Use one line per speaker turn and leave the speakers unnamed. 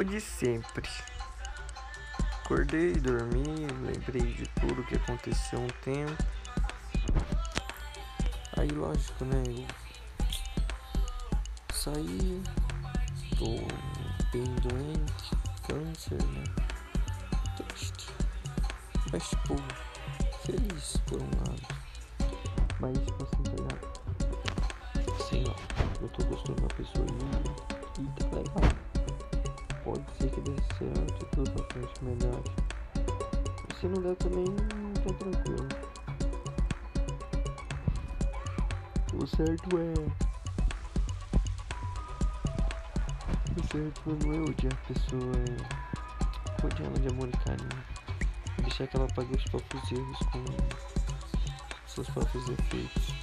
O de sempre. Acordei, dormi, lembrei de tudo que aconteceu um tempo. Aí lógico, né? Eu saí, tô bem doente, câncer, né? Triste. Mas tipo, feliz por um lado. Mas tipo assim, tá ligado? Sei lá, eu tô gostando da pessoa e, ser que dê certo e tudo pra frente melhor. Se não der também, tá tranquilo. O certo é. O certo não é odiar a pessoa, é odiar ela de amor e carinho. Deixar que ela pague os próprios erros com seus próprios efeitos. É lógico.